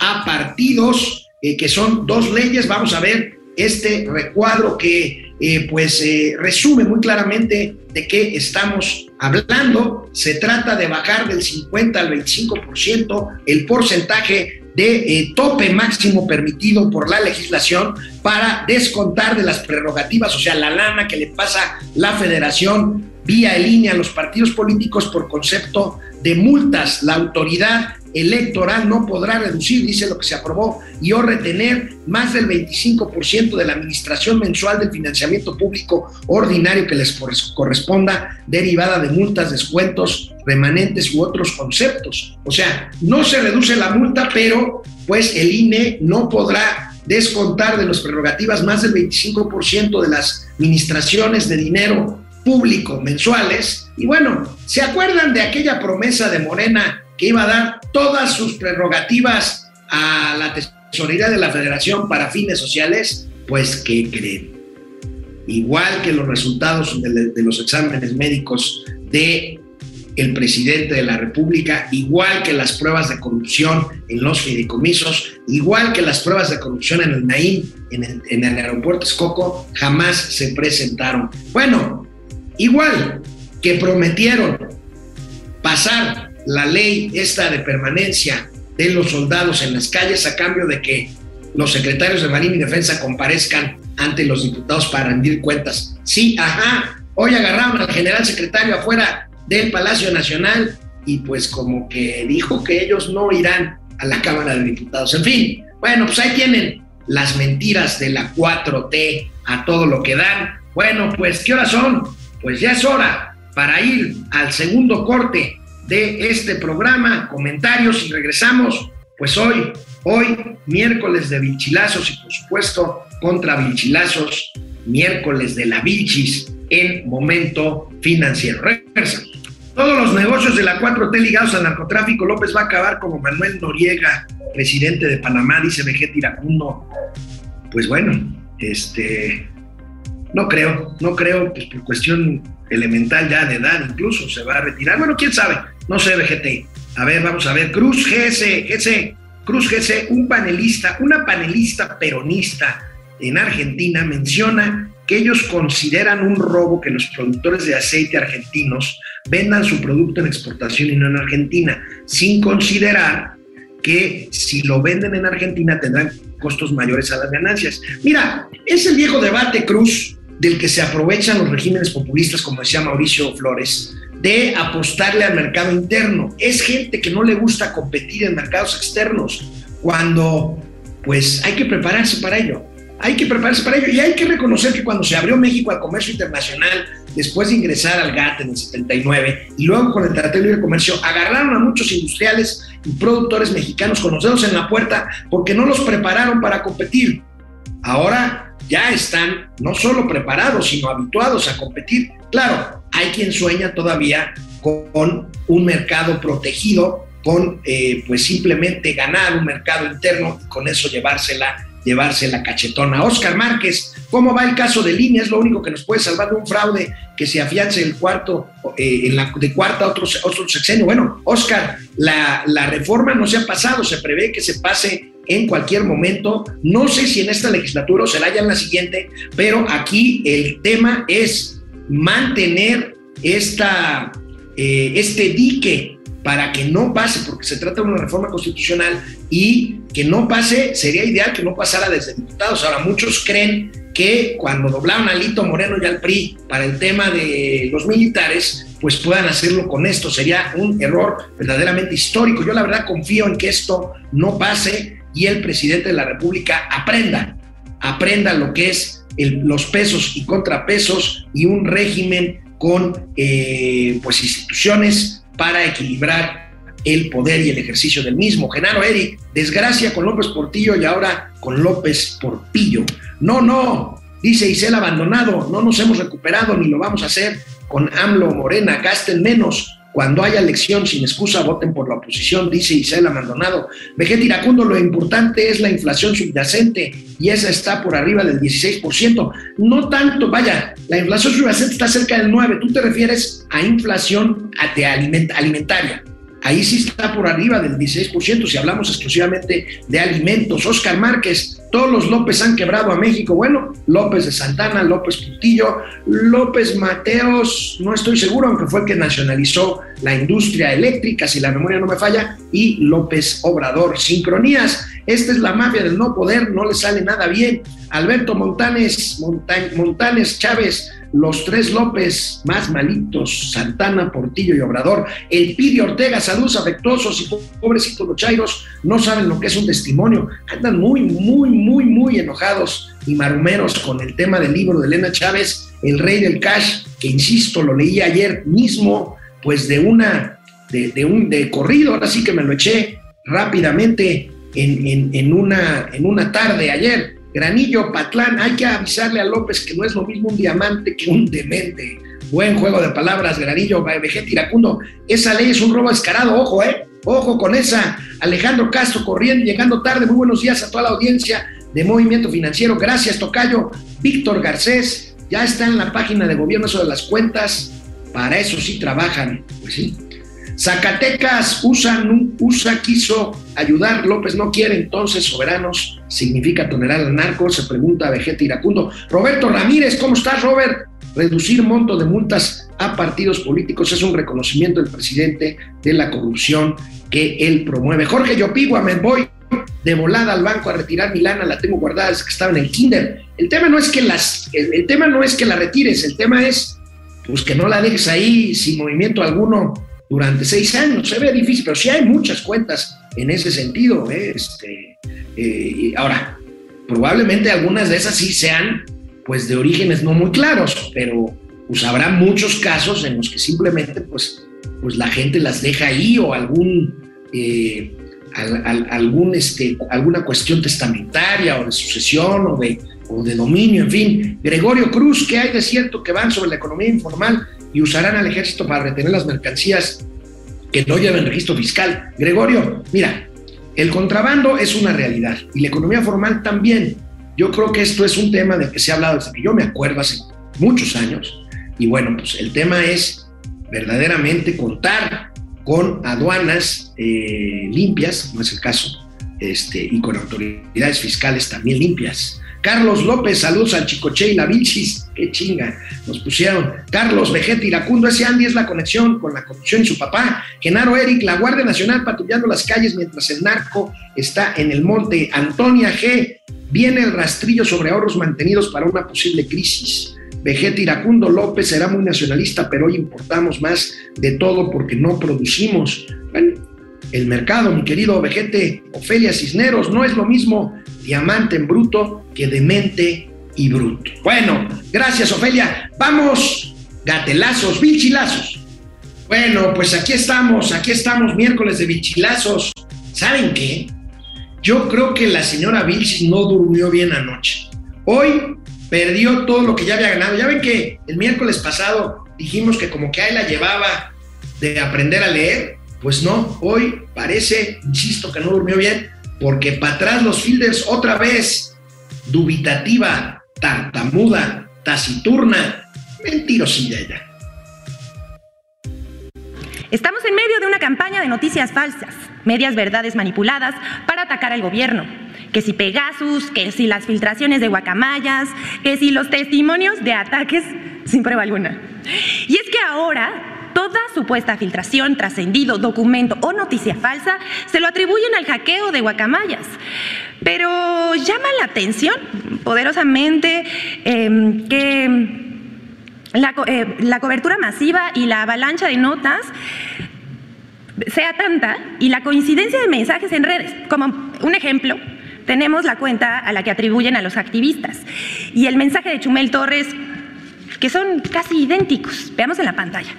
a partidos, eh, que son dos leyes. Vamos a ver este recuadro que eh, pues eh, resume muy claramente de qué estamos hablando. Se trata de bajar del 50 al 25% el porcentaje de tope máximo permitido por la legislación para descontar de las prerrogativas, o sea, la lana que le pasa la federación vía línea a los partidos políticos por concepto de multas. La autoridad electoral no podrá reducir, dice lo que se aprobó, y o retener más del 25% de la administración mensual del financiamiento público ordinario que les corresponda, derivada de multas, descuentos, remanentes u otros conceptos. O sea, no se reduce la multa, pero pues el INE no podrá descontar de las prerrogativas más del 25% de las administraciones de dinero público mensuales. Y bueno, ¿se acuerdan de aquella promesa de Morena que iba a dar todas sus prerrogativas a la tesorería de la federación para fines sociales? Pues, ¿qué creen? Igual que los resultados de, los exámenes médicos de el presidente de la República, igual que las pruebas de corrupción en los fideicomisos, igual que las pruebas de corrupción en el Naim, en el, en el aeropuerto Escoco, jamás se presentaron. Bueno, Igual que prometieron pasar la ley esta de permanencia de los soldados en las calles a cambio de que los secretarios de Marina y Defensa comparezcan ante los diputados para rendir cuentas. Sí, ajá, hoy agarraron al general secretario afuera del Palacio Nacional y pues como que dijo que ellos no irán a la Cámara de Diputados. En fin, bueno, pues ahí tienen las mentiras de la 4T a todo lo que dan. Bueno, pues ¿qué horas son? pues ya es hora para ir al segundo corte de este programa, comentarios y regresamos, pues hoy, hoy, miércoles de Vilchilazos y por supuesto contra Vilchilazos, miércoles de la Vilchis en momento financiero. Regresamos. Todos los negocios de la 4T ligados al narcotráfico, López va a acabar como Manuel Noriega, presidente de Panamá, dice Vegeta Iracundo. Pues bueno, este, no creo, no creo, pues por cuestión elemental ya de edad incluso se va a retirar. Bueno, quién sabe, no sé, VGT. A ver, vamos a ver. Cruz GS, GS, Cruz GS, un panelista, una panelista peronista en Argentina menciona que ellos consideran un robo que los productores de aceite argentinos vendan su producto en exportación y no en Argentina, sin considerar que si lo venden en Argentina tendrán costos mayores a las ganancias. Mira, es el viejo debate, Cruz, del que se aprovechan los regímenes populistas, como decía Mauricio Flores, de apostarle al mercado interno. Es gente que no le gusta competir en mercados externos. Cuando pues hay que prepararse para ello. Hay que prepararse para ello y hay que reconocer que cuando se abrió México al comercio internacional, después de ingresar al GATT en el 79 y luego con el Tratado de Libre Comercio, agarraron a muchos industriales y productores mexicanos con los dedos en la puerta porque no los prepararon para competir. Ahora ya están no solo preparados, sino habituados a competir. Claro, hay quien sueña todavía con un mercado protegido, con eh, pues simplemente ganar un mercado interno y con eso llevársela llevarse la cachetona. Oscar Márquez, ¿cómo va el caso de línea? Es lo único que nos puede salvar de un fraude que se afiance el cuarto, eh, en la, de cuarta otro, otro sexenio. Bueno, Oscar, la reforma no se ha pasado, se prevé que se pase en cualquier momento. No sé si en esta legislatura o será ya en la siguiente, pero aquí el tema es mantener esta, eh, este dique para que no pase, porque se trata de una reforma constitucional y que no pase, sería ideal que no pasara desde diputados. Ahora, muchos creen que cuando doblaron a Lito Moreno y al PRI para el tema de los militares, pues puedan hacerlo con esto. Sería un error verdaderamente histórico. Yo la verdad confío en que esto no pase y el presidente de la República aprenda, aprenda lo que es los pesos y contrapesos y un régimen con eh, pues instituciones para equilibrar el poder y el ejercicio del mismo. Genaro Eric, desgracia con López Portillo y ahora con López Porpillo. No, no, dice Isel abandonado, no nos hemos recuperado ni lo vamos a hacer con AMLO Morena, gasten menos. Cuando haya elección sin excusa, voten por la oposición, dice Isela Maldonado. Vegeta Iracundo, lo importante es la inflación subyacente y esa está por arriba del 16%. No tanto, vaya, la inflación subyacente está cerca del 9%. Tú te refieres a inflación alimentaria. Ahí sí está por arriba del 16% si hablamos exclusivamente de alimentos. Oscar Márquez, todos los López han quebrado a México. Bueno, López de Santana, López Putillo, López Mateos, no estoy seguro, aunque fue el que nacionalizó la industria eléctrica, si la memoria no me falla, y López Obrador. Sincronías, esta es la mafia del no poder, no le sale nada bien. Alberto Montanes, Montanes Chávez, los tres López más malitos, Santana, Portillo y Obrador, el Pidio Ortega, saludos afectuosos y pobrecitos los chairos, no saben lo que es un testimonio, andan muy, muy, muy, muy enojados y marumeros con el tema del libro de Elena Chávez, El Rey del Cash, que insisto, lo leí ayer mismo, pues de una, de, un de corrido, ahora sí que me lo eché rápidamente en, en, una, en una tarde ayer Granillo, Patlán, hay que avisarle a López que no es lo mismo un diamante que un demente. Buen juego de palabras, Granillo, Vegeta Iracundo. Esa ley es un robo escarado, ojo, ¿eh? Ojo con esa. Alejandro Castro corriendo, llegando tarde. Muy buenos días a toda la audiencia de Movimiento Financiero. Gracias, Tocayo. Víctor Garcés, ya está en la página de gobierno de las cuentas. Para eso sí trabajan. Pues sí, Zacatecas, USA, USA quiso ayudar, López no quiere, entonces soberanos significa tolerar al narco, se pregunta Vegeta Iracundo. Roberto Ramírez, ¿cómo estás, Robert? Reducir monto de multas a partidos políticos es un reconocimiento del presidente de la corrupción que él promueve. Jorge Yopigua, me voy de volada al banco a retirar mi lana, la tengo guardada desde que estaba en el kinder. El tema no es que las, el tema no es que la retires, el tema es pues que no la dejes ahí sin movimiento alguno durante seis años. Se ve difícil, pero sí hay muchas cuentas en ese sentido. ¿eh? Este, eh, ahora, probablemente algunas de esas sí sean pues de orígenes no muy claros, pero pues habrá muchos casos en los que simplemente pues, pues la gente las deja ahí o algún, eh, algún este, alguna cuestión testamentaria o de sucesión o de, o de dominio, en fin. Gregorio Cruz, ¿qué hay de cierto que van sobre la economía informal? Y usarán al ejército para retener las mercancías que no lleven registro fiscal. Gregorio, mira, el contrabando es una realidad y la economía formal también. Yo creo que esto es un tema del que se ha hablado desde que yo me acuerdo hace muchos años. Y bueno, pues el tema es verdaderamente contar con aduanas eh, limpias, no es el caso, este, y con autoridades fiscales también limpias. Carlos López, saludos al Chicoche y la Vilchis, qué chinga, nos pusieron. Carlos Vegeta Iracundo, ese Andy es la conexión con la corrupción y su papá. Genaro Eric, la Guardia Nacional patrullando las calles mientras el narco está en el monte. Antonia G, viene el rastrillo sobre ahorros mantenidos para una posible crisis. Vegeta Iracundo López será muy nacionalista, pero hoy importamos más de todo porque no producimos. Bueno, el mercado, mi querido vejete Ofelia Cisneros. No es lo mismo diamante en bruto que demente y bruto. Bueno, gracias Ofelia. Vamos, gatelazos, bichilazos. Bueno, pues aquí estamos, aquí estamos, miércoles de bichilazos. ¿Saben qué? Yo creo que la señora Vilchis no durmió bien anoche. Hoy perdió todo lo que ya había ganado. Ya ven que el miércoles pasado dijimos que como que ahí la llevaba de aprender a leer. Pues no, hoy parece, insisto, que no durmió bien, porque para atrás los fielders otra vez, dubitativa, tartamuda, taciturna, mentirosilla ella. Estamos en medio de una campaña de noticias falsas, medias verdades manipuladas para atacar al gobierno. Que si Pegasus, que si las filtraciones de guacamayas, que si los testimonios de ataques <laughs> sin prueba alguna. Y es que ahora toda supuesta filtración, trascendido, documento o noticia falsa se lo atribuyen al hackeo de guacamayas. Pero llama la atención poderosamente eh, que la, eh, la, cobertura masiva y la avalancha de notas sea tanta y la coincidencia de mensajes en redes. Como un ejemplo, tenemos la cuenta a la que atribuyen a los activistas y el mensaje de Chumel Torres que son casi idénticos. Veamos en la pantalla.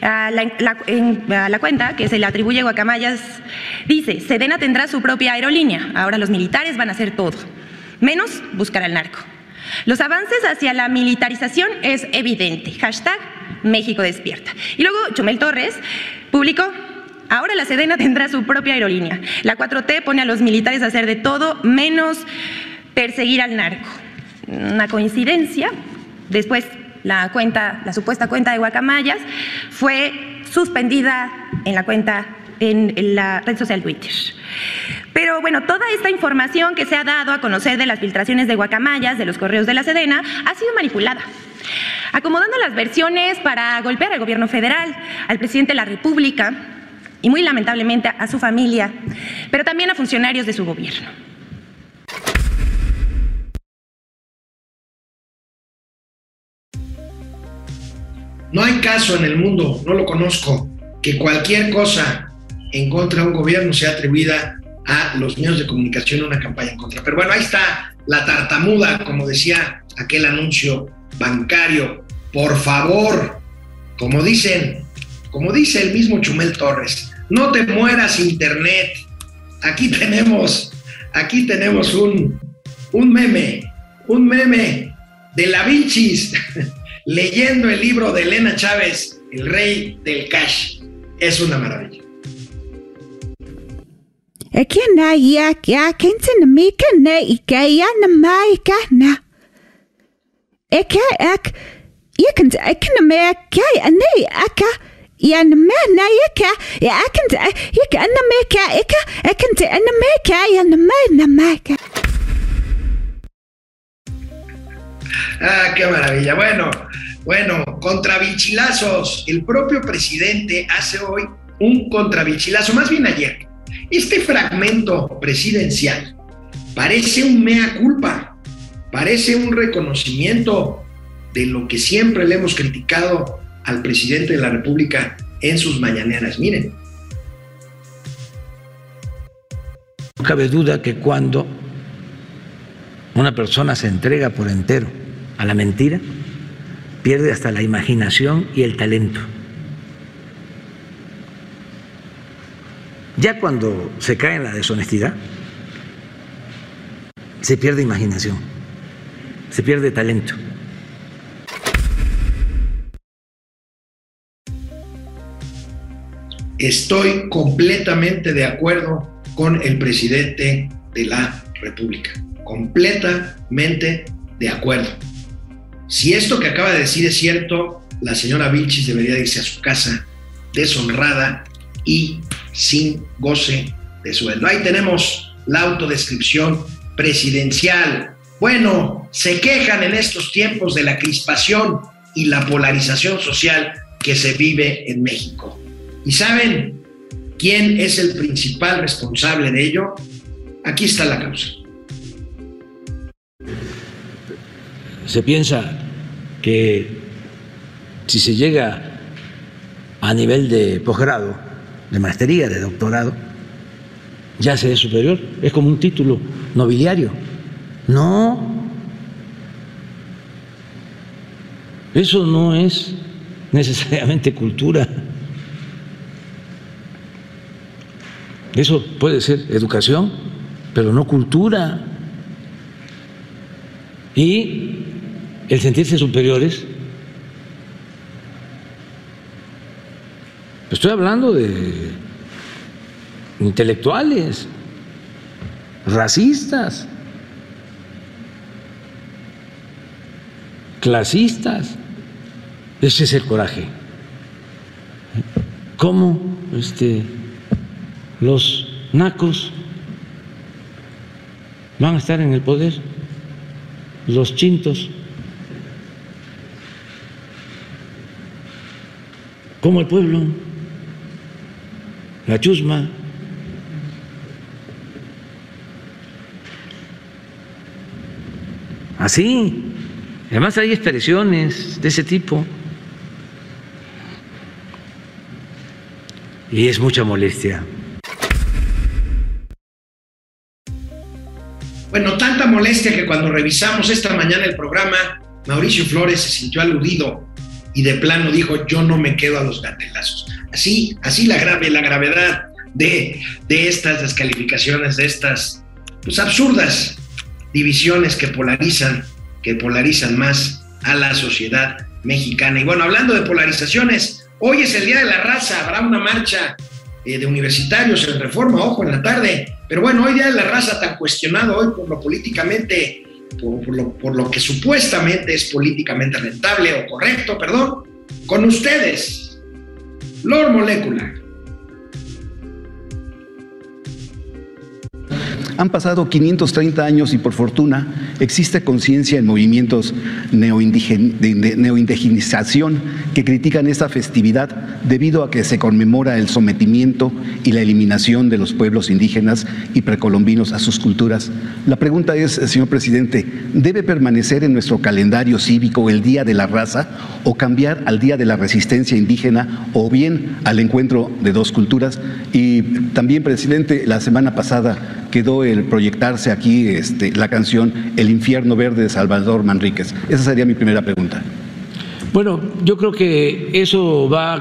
A la, la, en, a la, cuenta que se le atribuye a Guacamayas dice, Sedena tendrá su propia aerolínea, ahora los militares van a hacer todo, menos buscar al narco. Los avances hacia la militarización es evidente. Hashtag México despierta. Y luego Chumel Torres publicó Ahora la Sedena tendrá su propia aerolínea. La 4T pone a los militares a hacer de todo menos perseguir al narco. Una coincidencia. Después la cuenta, la supuesta cuenta de Guacamayas fue suspendida en la cuenta en, la red social Twitter. Pero bueno, toda esta información que se ha dado a conocer de las filtraciones de guacamayas, de los correos de la Sedena, ha sido manipulada, acomodando las versiones para golpear al gobierno federal, al presidente de la República y muy lamentablemente a su familia, pero también a funcionarios de su gobierno. No hay caso en el mundo, no lo conozco, que cualquier cosa en contra de un gobierno sea atribuida a los medios de comunicación una campaña en contra. Pero bueno, ahí está la tartamuda, como decía aquel anuncio bancario. Por favor, como dicen, como dice el mismo Chumel Torres, no te mueras internet. Aquí <laughs> tenemos, aquí tenemos un, un meme, un meme de la Vincis <laughs> leyendo el libro de Elena Chávez, El Rey del Cash. Es una maravilla. Na Ah, qué maravilla. Bueno, bueno, contrabichilazos. El propio presidente hace hoy un contrabichilazo, más bien ayer este fragmento presidencial parece un mea culpa, parece un reconocimiento de lo que siempre le hemos criticado al presidente de la República en sus mañaneras. Miren. No cabe duda que cuando una persona se entrega por entero a la mentira, pierde hasta la imaginación y el talento. Ya cuando se cae en la deshonestidad, se pierde imaginación, se pierde talento. Estoy completamente de acuerdo con el presidente de la República, completamente de acuerdo. Si esto que acaba de decir es cierto, la señora Vilchis debería irse a su casa deshonrada y sin goce de sueldo. Ahí tenemos la autodescripción presidencial. Bueno, se quejan en estos tiempos de la crispación y la polarización social que se vive en México. ¿Y saben quién es el principal responsable de ello? Aquí está la causa. Se piensa que si se llega a nivel de posgrado, de maestría, de doctorado, ya se es superior, es como un título nobiliario. No, eso no es necesariamente cultura. Eso puede ser educación, pero no cultura. Y el sentirse superiores, estoy hablando de intelectuales, racistas, clasistas. Ese es el coraje. ¿Cómo este, los nacos van a estar en el poder? Los chintos. ¿Cómo el pueblo? La chusma. Así. Además hay expresiones de ese tipo. Y es mucha molestia. Bueno, tanta molestia que cuando revisamos esta mañana el programa, Mauricio Flores se sintió aludido y de plano dijo, yo no me quedo a los gatelazos. Así, así la grave, la gravedad de, de estas descalificaciones, de estas pues, absurdas divisiones que polarizan, que polarizan más a la sociedad mexicana. Y bueno, hablando de polarizaciones, hoy es el Día de la Raza, habrá una marcha eh, de universitarios en reforma, ojo, en la tarde. Pero bueno, hoy Día de la Raza tan cuestionado hoy por lo políticamente, por, lo, lo que supuestamente es políticamente rentable o correcto, perdón, con ustedes, Lord Molecular. Han pasado 530 años y por fortuna existe conciencia en movimientos de, de, neoindigenización que critican esta festividad debido a que se conmemora el sometimiento y la eliminación de los pueblos indígenas y precolombinos a sus culturas. La pregunta es, señor presidente, ¿debe permanecer en nuestro calendario cívico el Día de la Raza o cambiar al Día de la Resistencia Indígena o bien al encuentro de dos culturas? Y también, presidente, la semana pasada quedó el proyectarse aquí este, la canción El infierno verde de Salvador Manríquez. Esa sería mi primera pregunta. Bueno, yo creo que eso va...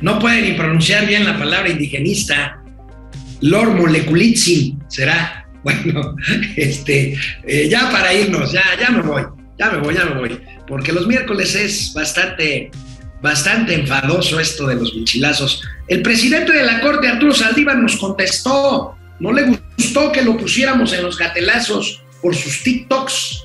No puede ni pronunciar bien la palabra indigenista. Lord Moleculitzin será. <laughs> Bueno, este, eh, ya para irnos, ya, ya me voy, ya me voy, ya me voy. Porque los miércoles es bastante, bastante enfadoso esto de los bichilazos. El presidente de la Corte, Arturo Saldívar, nos contestó. No le gustó que lo pusiéramos en los gatelazos por sus TikToks.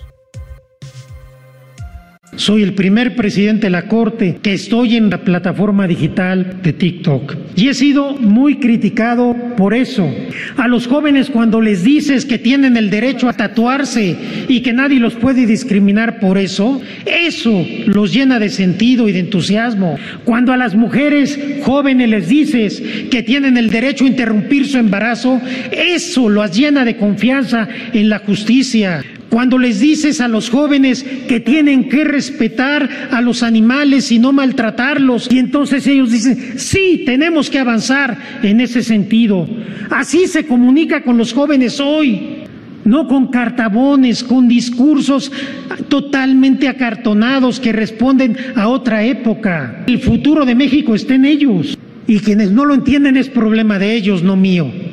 Soy el primer presidente de la Corte que estoy en la plataforma digital de TikTok. Y he sido muy criticado por eso. A los jóvenes cuando les dices que tienen el derecho a tatuarse y que nadie los puede discriminar por eso, eso los llena de sentido y de entusiasmo. Cuando a las mujeres jóvenes les dices que tienen el derecho a interrumpir su embarazo, eso los llena de confianza en la justicia. Cuando les dices a los jóvenes que tienen que respetar a los animales y no maltratarlos, y entonces ellos dicen, sí, tenemos que avanzar en ese sentido. Así se comunica con los jóvenes hoy, no con cartabones, con discursos totalmente acartonados que responden a otra época. El futuro de México está en ellos, y quienes no lo entienden es problema de ellos, no mío.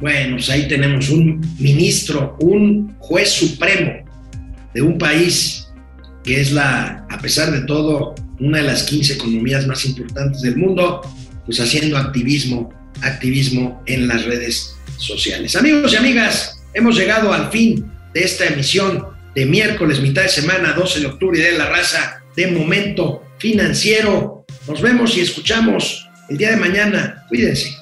Bueno, pues ahí tenemos un ministro, un juez supremo de un país que es la, a pesar de todo, una de las 15 economías más importantes del mundo, pues haciendo activismo, activismo en las redes sociales. Amigos y amigas, hemos llegado al fin de esta emisión de miércoles, mitad de semana, 12 de octubre, de la raza de momento financiero. Nos vemos y escuchamos el día de mañana. Cuídense.